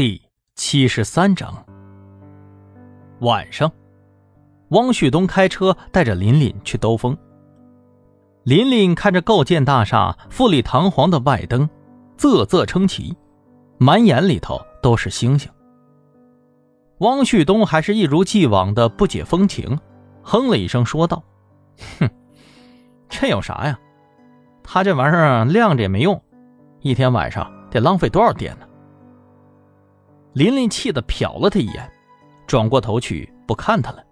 第七十三章。晚上，汪旭东开车带着琳琳去兜风。琳琳看着构建大厦富丽堂皇的外灯，啧啧称奇，满眼里头都是星星。汪旭东还是一如既往的不解风情，哼了一声说道：“哼，这有啥呀？他这玩意儿亮着也没用，一天晚上得浪费多少电呢？”琳琳气得瞟了他一眼，转过头去不看他了。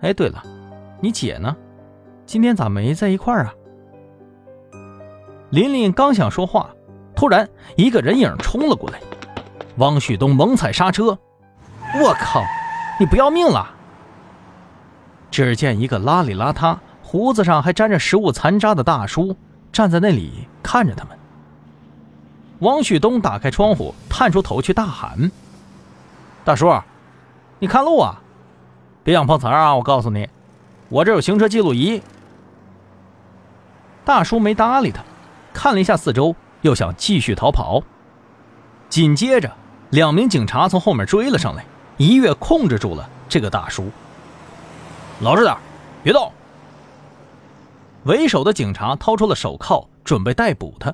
哎，对了，你姐呢？今天咋没在一块儿啊？琳琳刚想说话，突然一个人影冲了过来，汪旭东猛踩刹车，我靠，你不要命了！只见一个邋里邋遢、胡子上还沾着食物残渣的大叔站在那里看着他们。汪旭东打开窗户，探出头去大喊：“大叔，你看路啊！别想碰瓷儿啊！我告诉你，我这有行车记录仪。”大叔没搭理他，看了一下四周，又想继续逃跑。紧接着，两名警察从后面追了上来，一跃控制住了这个大叔。老实点，别动！为首的警察掏出了手铐，准备逮捕他。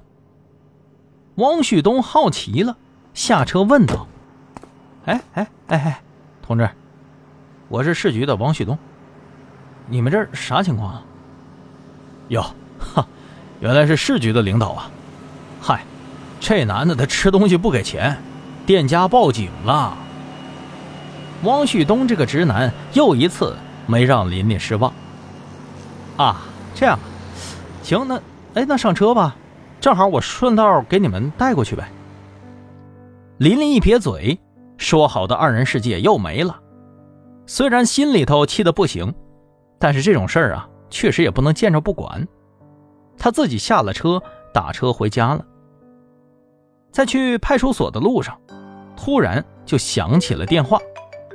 汪旭东好奇了，下车问道：“哎哎哎哎，同志，我是市局的汪旭东，你们这儿啥情况啊？”哟，哈，原来是市局的领导啊！嗨，这男的他吃东西不给钱，店家报警了。汪旭东这个直男又一次没让琳琳失望。啊，这样，行，那哎，那上车吧。正好我顺道给你们带过去呗。琳琳一撇嘴，说好的二人世界又没了。虽然心里头气得不行，但是这种事儿啊，确实也不能见着不管。他自己下了车，打车回家了。在去派出所的路上，突然就响起了电话，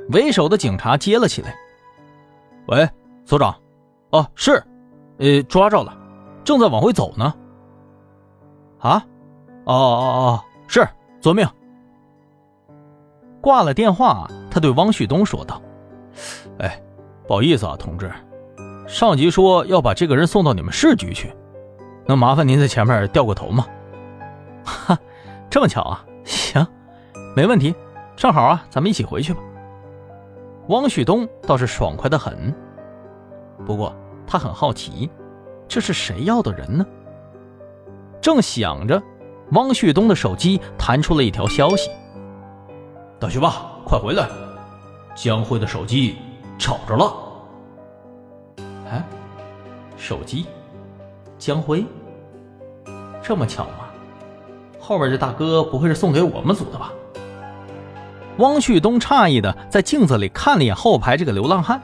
为首的警察接了起来：“喂，所长，哦，是，呃，抓着了，正在往回走呢。”啊，哦哦哦，是，遵命。挂了电话，他对汪旭东说道：“哎，不好意思啊，同志，上级说要把这个人送到你们市局去，能麻烦您在前面掉个头吗？”哈，这么巧啊，行，没问题，正好啊，咱们一起回去吧。汪旭东倒是爽快的很，不过他很好奇，这是谁要的人呢？正想着，汪旭东的手机弹出了一条消息：“大学霸，快回来！江辉的手机找着了。”哎，手机，江辉，这么巧吗？后边这大哥不会是送给我们组的吧？汪旭东诧异的在镜子里看了一眼后排这个流浪汉。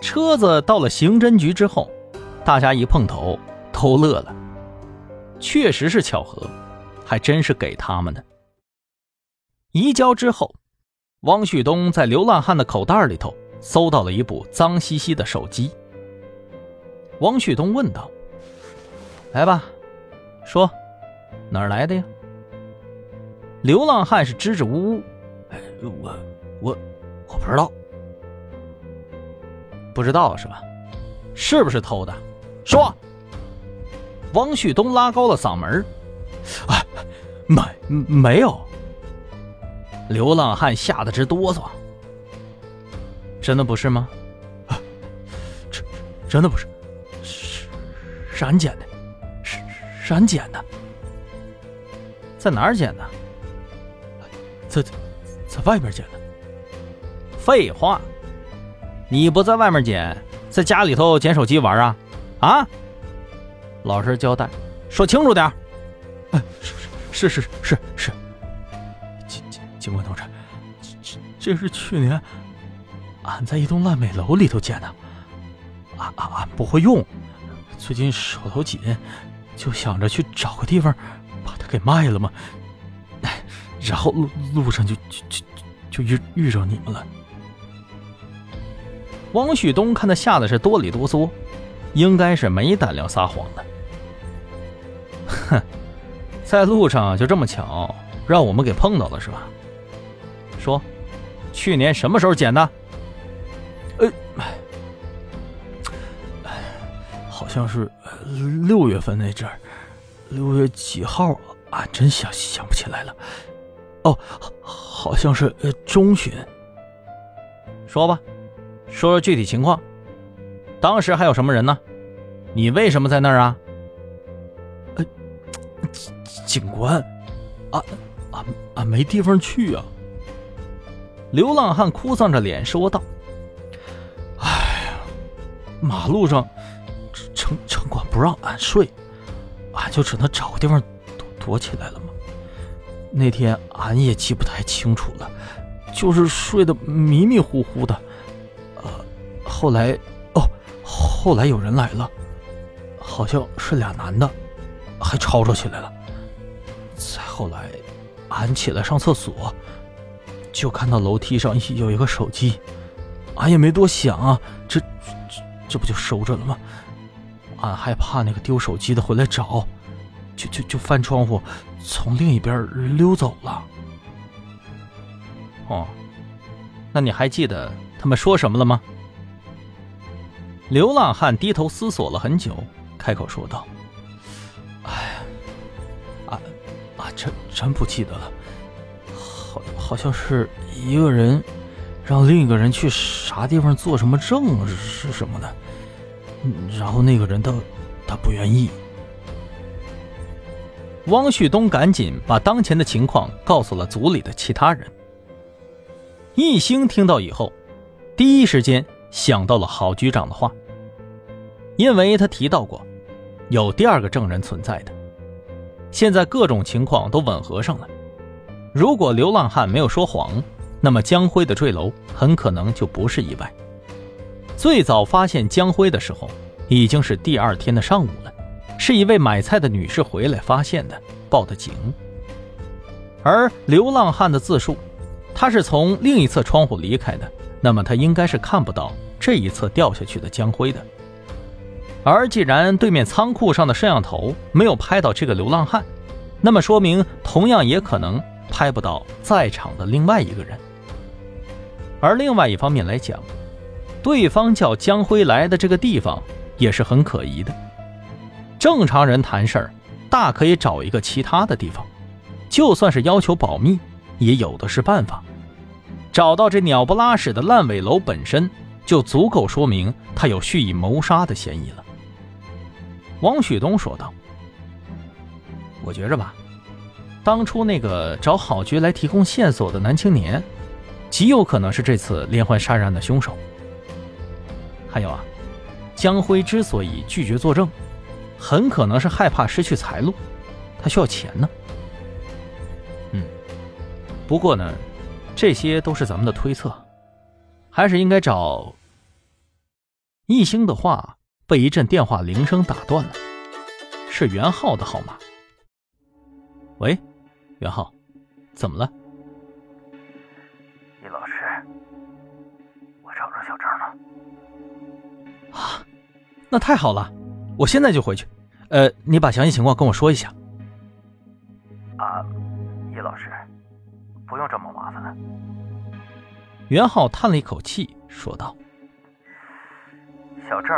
车子到了刑侦局之后，大家一碰头都乐了。确实是巧合，还真是给他们的。移交之后，汪旭东在流浪汉的口袋里头搜到了一部脏兮兮的手机。汪旭东问道：“来吧，说，哪儿来的呀？”流浪汉是支支吾吾：“我我我不知道，不知道是吧？是不是偷的？说。”汪旭东拉高了嗓门啊，没没有。”流浪汉吓得直哆嗦。真的不是吗？啊真真的不是，是是俺捡的，是是俺捡的。在哪儿捡的？在在外边捡的。废话，你不在外面捡，在家里头捡手机玩啊？啊？老实交代，说清楚点哎，是是是是是，警警警官同志，这这是去年俺在一栋烂尾楼里头捡的，俺俺俺不会用，最近手头紧，就想着去找个地方把它给卖了嘛。哎，然后路路上就就就就遇遇着你们了。汪旭东看他吓得是哆里哆嗦，应该是没胆量撒谎的。哼，在路上就这么巧，让我们给碰到了是吧？说，去年什么时候捡的？呃，好像是六月份那阵儿，六月几号？俺真想想不起来了。哦，好像是呃中旬。说吧，说说具体情况。当时还有什么人呢？你为什么在那儿啊？警官，俺俺俺没地方去啊。流浪汉哭丧着脸说道：“哎呀，马路上城城管不让俺睡，俺就只能找个地方躲躲起来了嘛。那天俺也记不太清楚了，就是睡得迷迷糊糊的。呃，后来哦，后来有人来了，好像是俩男的，还吵吵起来了。后来，俺起来上厕所。”就看到楼梯上有一个手机，俺也没多想啊，这这这不就收着了吗？俺害怕那个丢手机的回来找，就就就翻窗户从另一边溜走了。哦，那你还记得他们说什么了吗？流浪汉低头思索了很久，开口说道：“真真不记得了。”好，好像是一个人让另一个人去啥地方做什么证是什么的，然后那个人他他不愿意。汪旭东赶紧把当前的情况告诉了组里的其他人。易兴听到以后，第一时间想到了郝局长的话，因为他提到过有第二个证人存在的，现在各种情况都吻合上了。如果流浪汉没有说谎，那么江辉的坠楼很可能就不是意外。最早发现江辉的时候，已经是第二天的上午了，是一位买菜的女士回来发现的，报的警。而流浪汉的自述，他是从另一侧窗户离开的，那么他应该是看不到这一侧掉下去的江辉的。而既然对面仓库上的摄像头没有拍到这个流浪汉，那么说明同样也可能。拍不到在场的另外一个人，而另外一方面来讲，对方叫江辉来的这个地方也是很可疑的。正常人谈事儿，大可以找一个其他的地方，就算是要求保密，也有的是办法。找到这鸟不拉屎的烂尾楼本身就足够说明他有蓄意谋杀的嫌疑了。王旭东说道：“我觉着吧。”当初那个找郝局来提供线索的男青年，极有可能是这次连环杀人案的凶手。还有啊，江辉之所以拒绝作证，很可能是害怕失去财路，他需要钱呢。嗯，不过呢，这些都是咱们的推测，还是应该找。易兴的话被一阵电话铃声打断了，是袁浩的号码。喂。袁浩，怎么了？易老师，我找着小郑了。啊，那太好了，我现在就回去。呃，你把详细情况跟我说一下。啊，易老师，不用这么麻烦。袁浩叹了一口气，说道：“小郑。”